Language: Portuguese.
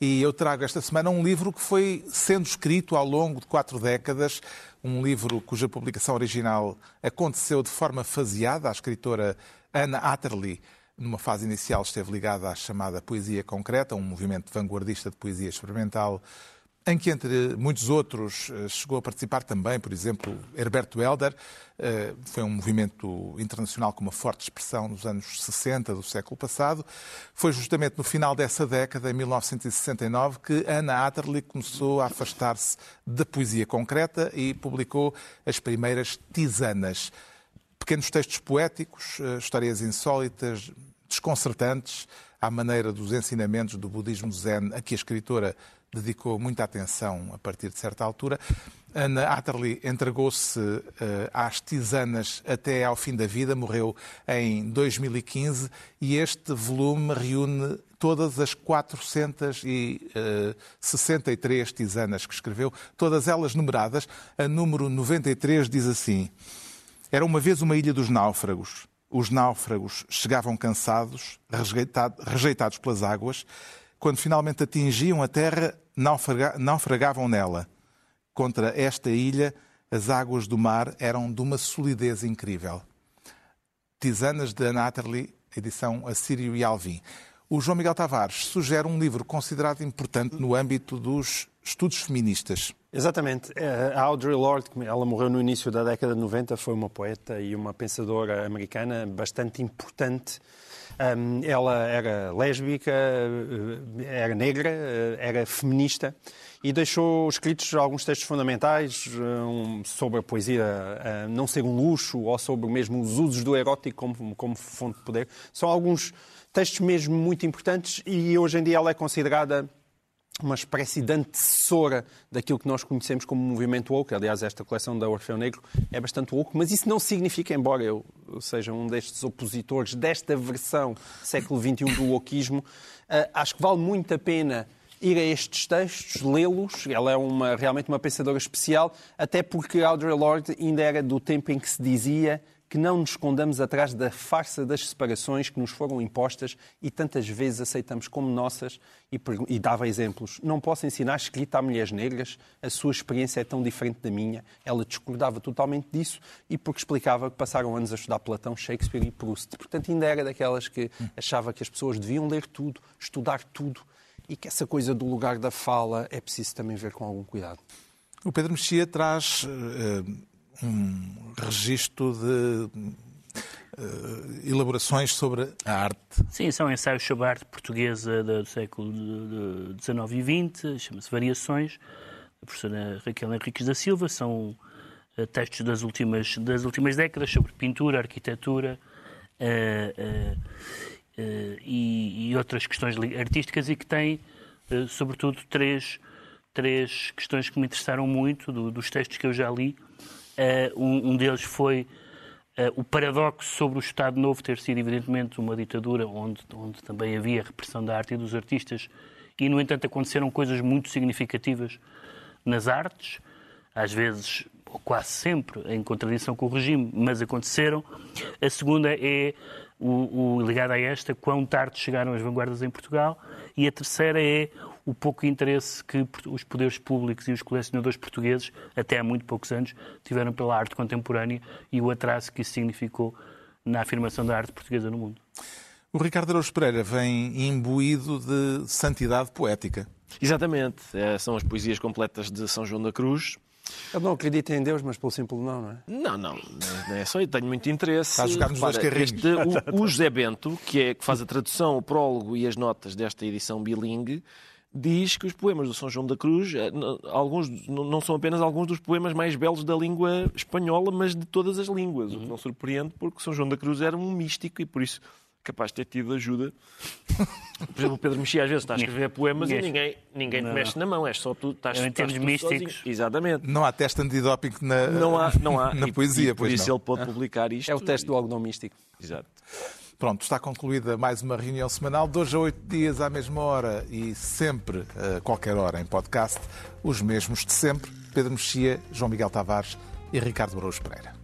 e eu trago esta semana um livro que foi sendo escrito ao longo de quatro décadas, um livro cuja publicação original aconteceu de forma faseada. A escritora Anna Atterley, numa fase inicial, esteve ligada à chamada poesia concreta, um movimento vanguardista de poesia experimental em que, entre muitos outros, eh, chegou a participar também, por exemplo, Herberto Helder. Eh, foi um movimento internacional com uma forte expressão nos anos 60 do século passado. Foi justamente no final dessa década, em 1969, que Anna Atterley começou a afastar-se da poesia concreta e publicou as primeiras tisanas. Pequenos textos poéticos, eh, histórias insólitas, desconcertantes, à maneira dos ensinamentos do budismo zen a que a escritora dedicou muita atenção a partir de certa altura. Ana Atterley entregou-se uh, às tisanas até ao fim da vida, morreu em 2015 e este volume reúne todas as 463 eh, tisanas que escreveu, todas elas numeradas. A número 93 diz assim: Era uma vez uma ilha dos náufragos. Os náufragos chegavam cansados, rejeitados pelas águas, quando finalmente atingiam a terra, naufragavam nela. Contra esta ilha, as águas do mar eram de uma solidez incrível. Tisanas de Anatterley, edição Assírio e Alvim. O João Miguel Tavares sugere um livro considerado importante no âmbito dos estudos feministas. Exatamente. Eh, a Audre Lorde, ela morreu no início da década de 90, foi uma poeta e uma pensadora americana bastante importante ela era lésbica, eh, era negra, eh, era feminista e deixou escritos alguns textos fundamentais um, sobre a poesia não ser um luxo ou sobre mesmo os usos do erótico como, como fonte de poder. São alguns textos mesmo muito importantes e hoje em dia ela é considerada uma espécie de antecessora daquilo que nós conhecemos como movimento woke. Aliás, esta coleção da Orfeu Negro é bastante woke, mas isso não significa, embora eu seja um destes opositores desta versão século XXI do wokeismo, uh, acho que vale muito a pena ir a estes textos, lê-los. Ela é uma, realmente uma pensadora especial, até porque Audre Lorde ainda era do tempo em que se dizia que não nos escondamos atrás da farsa das separações que nos foram impostas e tantas vezes aceitamos como nossas e, e dava exemplos. Não posso ensinar escrita a mulheres negras, a sua experiência é tão diferente da minha. Ela discordava totalmente disso e porque explicava que passaram anos a estudar Platão, Shakespeare e Proust. Portanto, ainda era daquelas que achava que as pessoas deviam ler tudo, estudar tudo e que essa coisa do lugar da fala é preciso também ver com algum cuidado. O Pedro Mexia traz uh, um registro de uh, elaborações sobre a arte. Sim, são ensaios sobre a arte portuguesa do século XIX e XX, chama-se Variações, da professora Raquel Henriques da Silva, são uh, textos das últimas, das últimas décadas sobre pintura, arquitetura uh, e, e, outras questões artísticas e que têm, sobretudo, três, três questões que me interessaram muito do, dos textos que eu já li. Uh, um, deles foi uh, o paradoxo sobre o Estado Novo ter sido, evidentemente, uma ditadura onde, onde também havia repressão da arte e dos artistas, e, no entanto, aconteceram coisas muito significativas nas artes, às vezes, ou quase sempre, em contradição com o regime, mas aconteceram. A segunda é o, o a esta, quão tarde chegaram as vanguardas em Portugal, e a terceira é o pouco interesse que os poderes públicos e os colecionadores portugueses, até há muito poucos anos, tiveram pela arte contemporânea e o atraso que isso significou na afirmação da arte portuguesa no mundo. O Ricardo Araújo Pereira vem imbuído de santidade poética. Exatamente. É, são as poesias completas de São João da Cruz. Eu não acredito em Deus, mas pelo simples não, não é? Não, não. Não é só eu tenho muito interesse. Está a jogar nos dois carrinhos. Este, o, o José Bento, que, é, que faz a tradução, o prólogo e as notas desta edição bilingue, diz que os poemas do São João da Cruz, eh, alguns, não são apenas alguns dos poemas mais belos da língua espanhola, mas de todas as línguas, uhum. o que não surpreende, porque São João da Cruz era um místico e por isso capaz de ter tido ajuda. Por exemplo, o Pedro Mexia às vezes está a escrever poemas e ninguém, ninguém te mexe na mão, é só tu estás, em termos místicos. Sozinho. Exatamente. Não há teste antidoping na, não há, não há. na poesia, e, por isso não. ele pode publicar isto. É o teste do algodão místico. Exato. Pronto, está concluída mais uma reunião semanal, dois a oito dias à mesma hora e sempre, a qualquer hora, em podcast, os mesmos de sempre, Pedro Mexia, João Miguel Tavares e Ricardo Brouos Pereira.